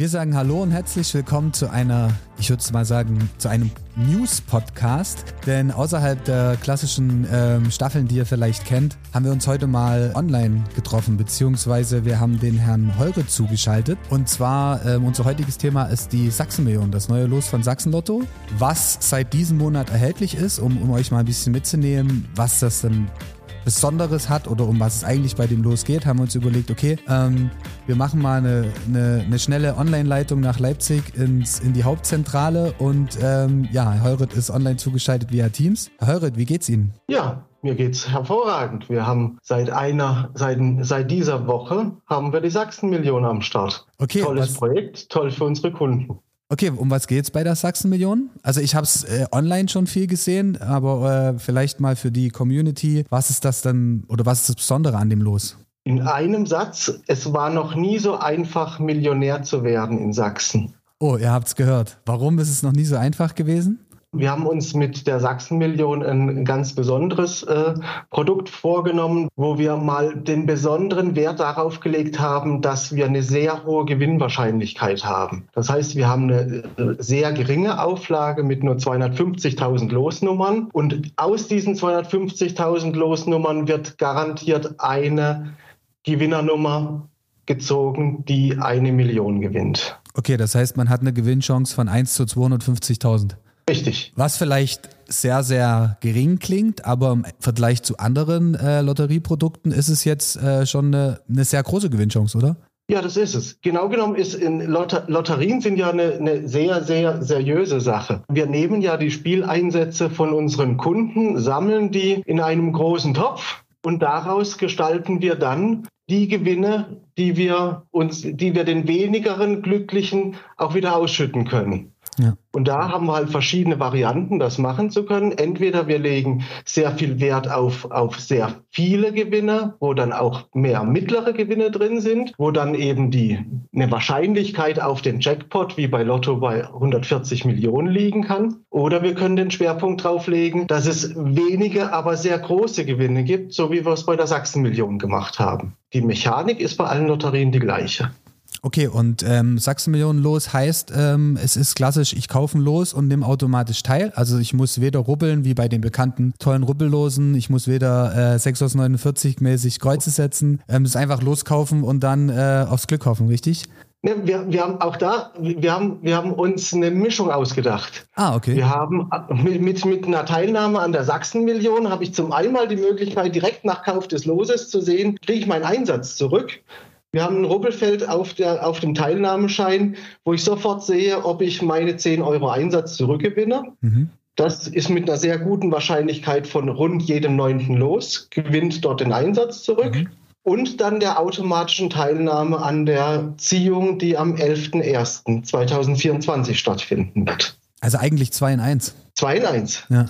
Wir sagen Hallo und herzlich willkommen zu einer, ich würde mal sagen, zu einem News-Podcast. Denn außerhalb der klassischen ähm, Staffeln, die ihr vielleicht kennt, haben wir uns heute mal online getroffen, beziehungsweise wir haben den Herrn Heure zugeschaltet. Und zwar, ähm, unser heutiges Thema ist die Sachsenmillion, das neue Los von Sachsenlotto, was seit diesem Monat erhältlich ist, um, um euch mal ein bisschen mitzunehmen, was das denn Besonderes hat oder um was es eigentlich bei dem losgeht, haben wir uns überlegt, okay, ähm, wir machen mal eine, eine, eine schnelle Online-Leitung nach Leipzig ins, in die Hauptzentrale und ähm, ja, Herr Heuret ist online zugeschaltet via Teams. Herr Heuret, wie geht's Ihnen? Ja, mir geht's hervorragend. Wir haben seit einer, seit, seit dieser Woche haben wir die Sachsenmillion am Start. Okay. Tolles was? Projekt, toll für unsere Kunden. Okay, um was geht's bei der Sachsenmillion? Also ich habe es äh, online schon viel gesehen, aber äh, vielleicht mal für die Community, was ist das dann oder was ist das Besondere an dem Los? In einem Satz, es war noch nie so einfach, Millionär zu werden in Sachsen. Oh, ihr habt's gehört. Warum ist es noch nie so einfach gewesen? Wir haben uns mit der Sachsenmillion ein ganz besonderes äh, Produkt vorgenommen, wo wir mal den besonderen Wert darauf gelegt haben, dass wir eine sehr hohe Gewinnwahrscheinlichkeit haben. Das heißt, wir haben eine äh, sehr geringe Auflage mit nur 250.000 Losnummern und aus diesen 250.000 Losnummern wird garantiert eine Gewinnernummer gezogen, die eine Million gewinnt. Okay, das heißt, man hat eine Gewinnchance von 1 zu 250.000. Richtig. Was vielleicht sehr, sehr gering klingt, aber im Vergleich zu anderen äh, Lotterieprodukten ist es jetzt äh, schon eine, eine, sehr große Gewinnchance, oder? Ja, das ist es. Genau genommen ist in Lotter Lotterien sind ja eine, eine sehr, sehr seriöse Sache. Wir nehmen ja die Spieleinsätze von unseren Kunden, sammeln die in einem großen Topf und daraus gestalten wir dann die Gewinne, die wir uns, die wir den wenigeren Glücklichen auch wieder ausschütten können. Und da haben wir halt verschiedene Varianten, das machen zu können. Entweder wir legen sehr viel Wert auf, auf sehr viele Gewinne, wo dann auch mehr mittlere Gewinne drin sind, wo dann eben die, eine Wahrscheinlichkeit auf den Jackpot wie bei Lotto bei 140 Millionen liegen kann. Oder wir können den Schwerpunkt drauf legen, dass es wenige, aber sehr große Gewinne gibt, so wie wir es bei der Sachsenmillion gemacht haben. Die Mechanik ist bei allen Lotterien die gleiche. Okay, und ähm, Sachsenmillionen los heißt, ähm, es ist klassisch, ich kaufe ein Los und nehme automatisch teil. Also ich muss weder rubbeln wie bei den bekannten tollen Rubbellosen, ich muss weder äh, 6 aus 49 mäßig Kreuze setzen. Ähm, es ist einfach loskaufen und dann äh, aufs Glück hoffen, richtig? Ne, wir, wir haben auch da, wir haben, wir haben uns eine Mischung ausgedacht. Ah, okay. Wir haben mit, mit, mit einer Teilnahme an der Sachsenmillion habe ich zum einen die Möglichkeit, direkt nach Kauf des Loses zu sehen, kriege ich meinen Einsatz zurück. Wir haben ein Rubbelfeld auf, der, auf dem Teilnahmeschein, wo ich sofort sehe, ob ich meine 10 Euro Einsatz zurückgewinne. Mhm. Das ist mit einer sehr guten Wahrscheinlichkeit von rund jedem neunten los, gewinnt dort den Einsatz zurück. Mhm. Und dann der automatischen Teilnahme an der Ziehung, die am 11.01.2024 stattfinden wird. Also eigentlich 2 in 1. 2 in 1. Ja.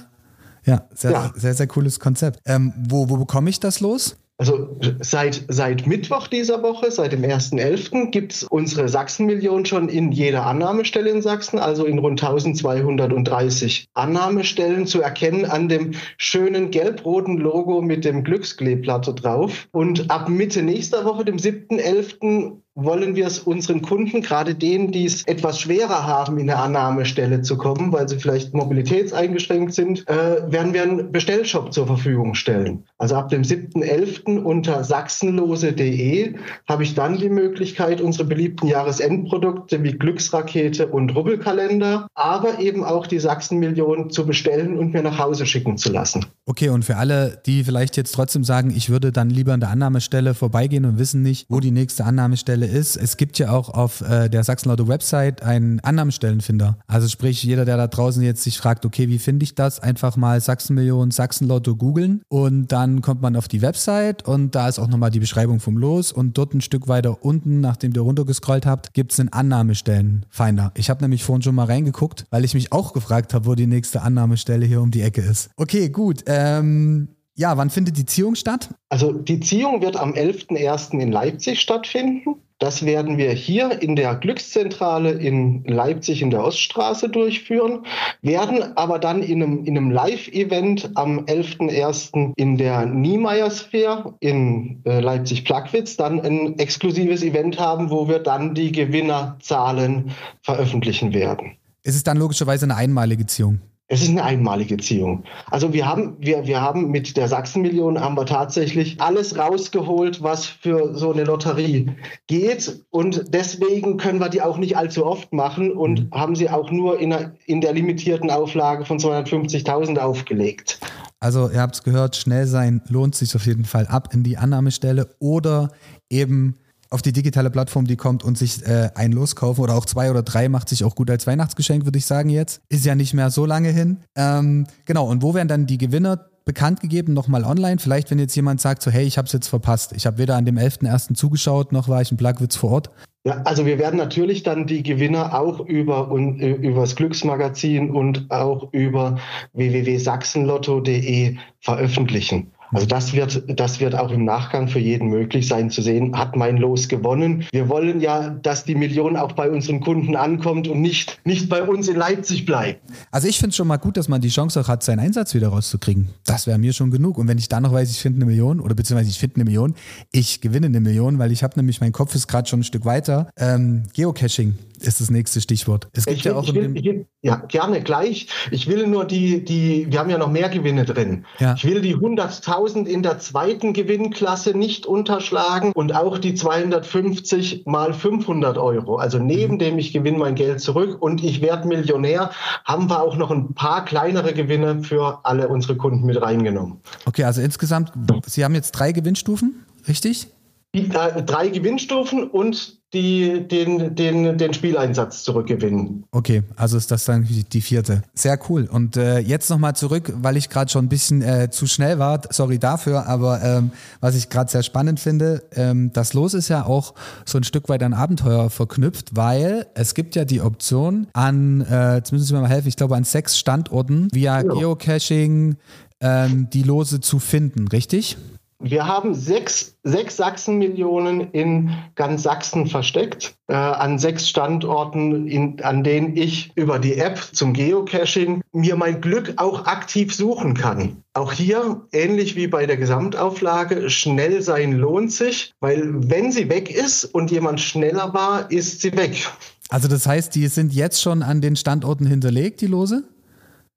Ja, sehr, ja. sehr, sehr cooles Konzept. Ähm, wo, wo bekomme ich das los? Also seit, seit Mittwoch dieser Woche, seit dem 1.11., gibt es unsere Sachsenmillion schon in jeder Annahmestelle in Sachsen, also in rund 1230 Annahmestellen zu erkennen an dem schönen gelb-roten Logo mit dem Glückskleeblatt drauf. Und ab Mitte nächster Woche, dem 7.11., wollen wir es unseren Kunden, gerade denen, die es etwas schwerer haben, in eine Annahmestelle zu kommen, weil sie vielleicht mobilitätseingeschränkt sind, äh, werden wir einen Bestellshop zur Verfügung stellen. Also ab dem 7.11. unter sachsenlose.de habe ich dann die Möglichkeit, unsere beliebten Jahresendprodukte wie Glücksrakete und Rubbelkalender, aber eben auch die Sachsenmillion zu bestellen und mir nach Hause schicken zu lassen. Okay, und für alle, die vielleicht jetzt trotzdem sagen, ich würde dann lieber an der Annahmestelle vorbeigehen und wissen nicht, wo die nächste Annahmestelle ist, es gibt ja auch auf äh, der Sachsenlotto Website einen Annahmestellenfinder. Also sprich, jeder, der da draußen jetzt sich fragt, okay, wie finde ich das? Einfach mal Sachsenmillion, Sachsenlotto googeln und dann kommt man auf die Website und da ist auch nochmal die Beschreibung vom Los und dort ein Stück weiter unten, nachdem ihr runtergescrollt habt, gibt es einen Annahmestellenfinder. Ich habe nämlich vorhin schon mal reingeguckt, weil ich mich auch gefragt habe, wo die nächste Annahmestelle hier um die Ecke ist. Okay, gut. Ähm, ja, wann findet die Ziehung statt? Also die Ziehung wird am 11.01. in Leipzig stattfinden. Das werden wir hier in der Glückszentrale in Leipzig in der Oststraße durchführen, werden aber dann in einem, in einem Live-Event am 11.01. in der Niemeyer Sphere in äh, Leipzig-Plagwitz dann ein exklusives Event haben, wo wir dann die Gewinnerzahlen veröffentlichen werden. Es ist dann logischerweise eine einmalige Ziehung. Es ist eine einmalige Ziehung. Also wir haben, wir, wir haben mit der Sachsenmillion haben wir tatsächlich alles rausgeholt, was für so eine Lotterie geht. Und deswegen können wir die auch nicht allzu oft machen und mhm. haben sie auch nur in, einer, in der limitierten Auflage von 250.000 aufgelegt. Also ihr habt es gehört, schnell sein lohnt sich auf jeden Fall ab in die Annahmestelle oder eben auf die digitale Plattform, die kommt und sich äh, ein loskaufen oder auch zwei oder drei macht sich auch gut als Weihnachtsgeschenk, würde ich sagen jetzt. Ist ja nicht mehr so lange hin. Ähm, genau, und wo werden dann die Gewinner bekannt gegeben, nochmal online? Vielleicht, wenn jetzt jemand sagt, so hey, ich habe es jetzt verpasst. Ich habe weder an dem 11.01. zugeschaut, noch war ich in Plagwitz vor Ort. Ja, also wir werden natürlich dann die Gewinner auch über, und, über das Glücksmagazin und auch über www.sachsenlotto.de veröffentlichen. Also das wird, das wird auch im Nachgang für jeden möglich sein zu sehen, hat mein Los gewonnen. Wir wollen ja, dass die Million auch bei unseren Kunden ankommt und nicht, nicht bei uns in Leipzig bleibt. Also ich finde es schon mal gut, dass man die Chance auch hat, seinen Einsatz wieder rauszukriegen. Das wäre mir schon genug. Und wenn ich dann noch weiß, ich finde eine Million oder beziehungsweise ich finde eine Million, ich gewinne eine Million, weil ich habe nämlich, mein Kopf ist gerade schon ein Stück weiter. Ähm, Geocaching ist das nächste Stichwort. Es gibt ich ja will, auch ich will, ich will, ja gerne gleich. Ich will nur die, die, wir haben ja noch mehr Gewinne drin. Ja. Ich will die 100.000 in der zweiten Gewinnklasse nicht unterschlagen und auch die 250 mal 500 Euro. Also neben mhm. dem ich gewinne mein Geld zurück und ich werde Millionär, haben wir auch noch ein paar kleinere Gewinne für alle unsere Kunden mit reingenommen. Okay, also insgesamt, Sie haben jetzt drei Gewinnstufen, richtig? Die, drei Gewinnstufen und die den, den, den Spieleinsatz zurückgewinnen. Okay, also ist das dann die vierte. Sehr cool. Und äh, jetzt nochmal zurück, weil ich gerade schon ein bisschen äh, zu schnell war. Sorry dafür, aber ähm, was ich gerade sehr spannend finde, ähm, das Los ist ja auch so ein Stück weit an Abenteuer verknüpft, weil es gibt ja die Option an, äh, jetzt müssen Sie mir mal helfen, ich glaube an sechs Standorten via ja. Geocaching ähm, die Lose zu finden, richtig? Wir haben sechs, sechs Sachsenmillionen in ganz Sachsen versteckt, äh, an sechs Standorten, in, an denen ich über die App zum Geocaching mir mein Glück auch aktiv suchen kann. Auch hier, ähnlich wie bei der Gesamtauflage, schnell sein lohnt sich, weil wenn sie weg ist und jemand schneller war, ist sie weg. Also das heißt, die sind jetzt schon an den Standorten hinterlegt, die Lose?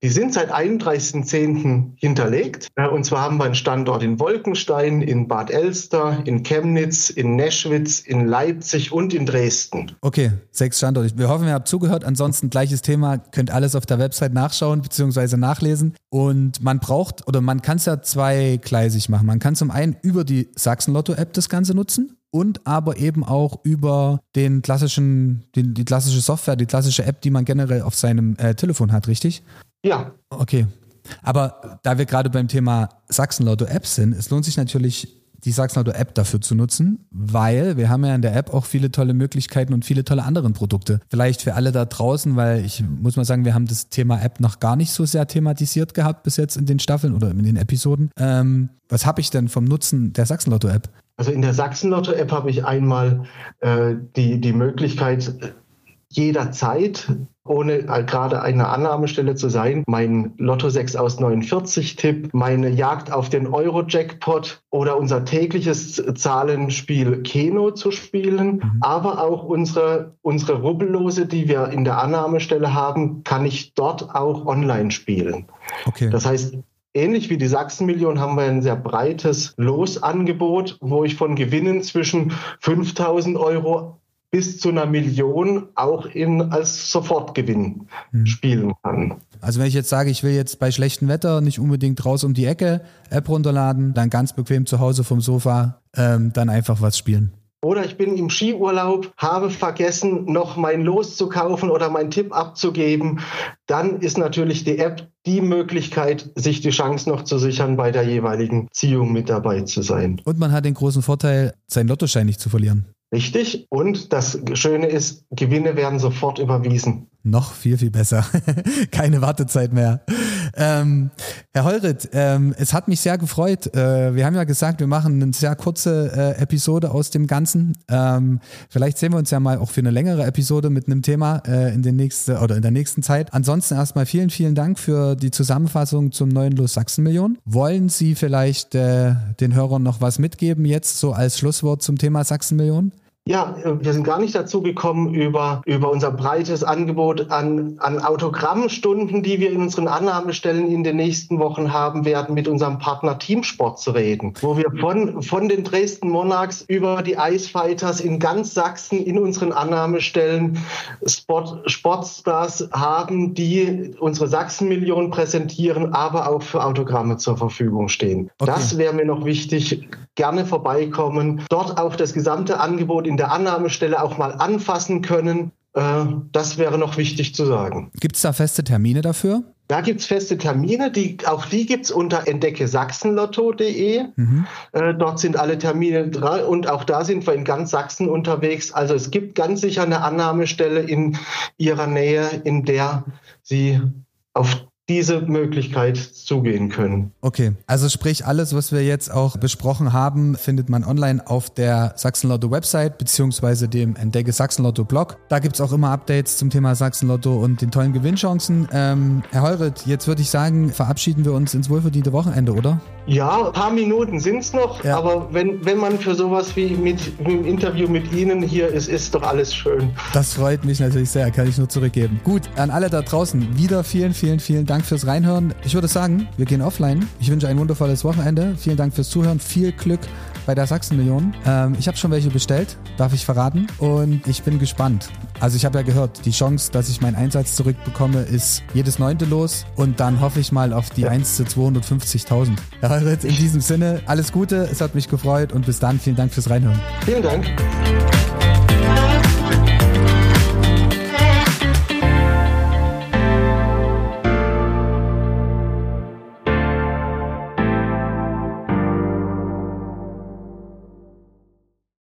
Die sind seit 31.10. hinterlegt. Und zwar haben wir einen Standort in Wolkenstein, in Bad Elster, in Chemnitz, in Neschwitz, in Leipzig und in Dresden. Okay, sechs Standorte. Wir hoffen, ihr habt zugehört. Ansonsten gleiches Thema, könnt alles auf der Website nachschauen bzw. nachlesen. Und man braucht oder man kann es ja zweigleisig machen. Man kann zum einen über die Sachsen-Lotto-App das Ganze nutzen und aber eben auch über den klassischen, die, die, klassische Software, die klassische App, die man generell auf seinem äh, Telefon hat, richtig? Ja. Okay. Aber da wir gerade beim Thema Sachsenlotto-Apps sind, es lohnt sich natürlich, die Sachsenlotto-App dafür zu nutzen, weil wir haben ja in der App auch viele tolle Möglichkeiten und viele tolle andere Produkte. Vielleicht für alle da draußen, weil ich muss mal sagen, wir haben das Thema App noch gar nicht so sehr thematisiert gehabt bis jetzt in den Staffeln oder in den Episoden. Ähm, was habe ich denn vom Nutzen der Sachsenlotto-App? Also in der Sachsenlotto-App habe ich einmal äh, die, die Möglichkeit, jederzeit ohne äh, gerade eine Annahmestelle zu sein, mein Lotto 6 aus 49 Tipp, meine Jagd auf den Euro-Jackpot oder unser tägliches Zahlenspiel Keno zu spielen, mhm. aber auch unsere, unsere Rubbellose, die wir in der Annahmestelle haben, kann ich dort auch online spielen. Okay. Das heißt, Ähnlich wie die Sachsenmillion haben wir ein sehr breites Losangebot, wo ich von Gewinnen zwischen 5000 Euro bis zu einer Million auch in, als Sofortgewinn mhm. spielen kann. Also wenn ich jetzt sage, ich will jetzt bei schlechtem Wetter nicht unbedingt raus um die Ecke App runterladen, dann ganz bequem zu Hause vom Sofa ähm, dann einfach was spielen. Oder ich bin im Skiurlaub, habe vergessen, noch mein Los zu kaufen oder meinen Tipp abzugeben. Dann ist natürlich die App die Möglichkeit, sich die Chance noch zu sichern, bei der jeweiligen Ziehung mit dabei zu sein. Und man hat den großen Vorteil, seinen Lottoschein nicht zu verlieren. Richtig. Und das Schöne ist, Gewinne werden sofort überwiesen. noch viel, viel besser. Keine Wartezeit mehr. Ähm, Herr Holrit, ähm, es hat mich sehr gefreut. Äh, wir haben ja gesagt, wir machen eine sehr kurze äh, Episode aus dem Ganzen. Ähm, vielleicht sehen wir uns ja mal auch für eine längere Episode mit einem Thema äh, in, den nächsten, oder in der nächsten Zeit. Ansonsten erstmal vielen, vielen Dank für die Zusammenfassung zum neuen Los Sachsen Million. Wollen Sie vielleicht äh, den Hörern noch was mitgeben jetzt so als Schlusswort zum Thema Sachsen Million? Ja, wir sind gar nicht dazu gekommen, über, über unser breites Angebot an, an Autogrammstunden, die wir in unseren Annahmestellen in den nächsten Wochen haben werden, mit unserem Partner Teamsport zu reden, wo wir von, von den Dresden Monarchs über die Icefighters in ganz Sachsen in unseren Annahmestellen Sport, Sportstars haben, die unsere Sachsenmillion präsentieren, aber auch für Autogramme zur Verfügung stehen. Okay. Das wäre mir noch wichtig. Gerne vorbeikommen. Dort auch das gesamte Angebot in der Annahmestelle auch mal anfassen können. Äh, das wäre noch wichtig zu sagen. Gibt es da feste Termine dafür? Da gibt es feste Termine, die, auch die gibt es unter entdeckesachsenlotto.de. Mhm. Äh, dort sind alle Termine dran und auch da sind wir in ganz Sachsen unterwegs. Also es gibt ganz sicher eine Annahmestelle in Ihrer Nähe, in der Sie auf diese Möglichkeit zugehen können. Okay, also sprich alles, was wir jetzt auch besprochen haben, findet man online auf der Sachsenlotto Website beziehungsweise dem Entdecke Sachsenlotto Blog. Da gibt es auch immer Updates zum Thema Sachsenlotto und den tollen Gewinnchancen. Ähm, Herr Heuret, jetzt würde ich sagen, verabschieden wir uns ins wohlverdiente Wochenende, oder? Ja, ein paar Minuten sind es noch, ja. aber wenn, wenn man für sowas wie mit, mit dem Interview mit Ihnen hier ist, ist doch alles schön. Das freut mich natürlich sehr, kann ich nur zurückgeben. Gut, an alle da draußen, wieder vielen, vielen, vielen Dank fürs Reinhören. Ich würde sagen, wir gehen offline. Ich wünsche ein wundervolles Wochenende. Vielen Dank fürs Zuhören, viel Glück bei der Sachsenmillion. Ähm, ich habe schon welche bestellt, darf ich verraten. Und ich bin gespannt. Also ich habe ja gehört, die Chance, dass ich meinen Einsatz zurückbekomme, ist jedes neunte los. Und dann hoffe ich mal auf die 1 zu 250.000. Ja, Euritz, in diesem Sinne, alles Gute, es hat mich gefreut und bis dann, vielen Dank fürs Reinhören. Vielen Dank.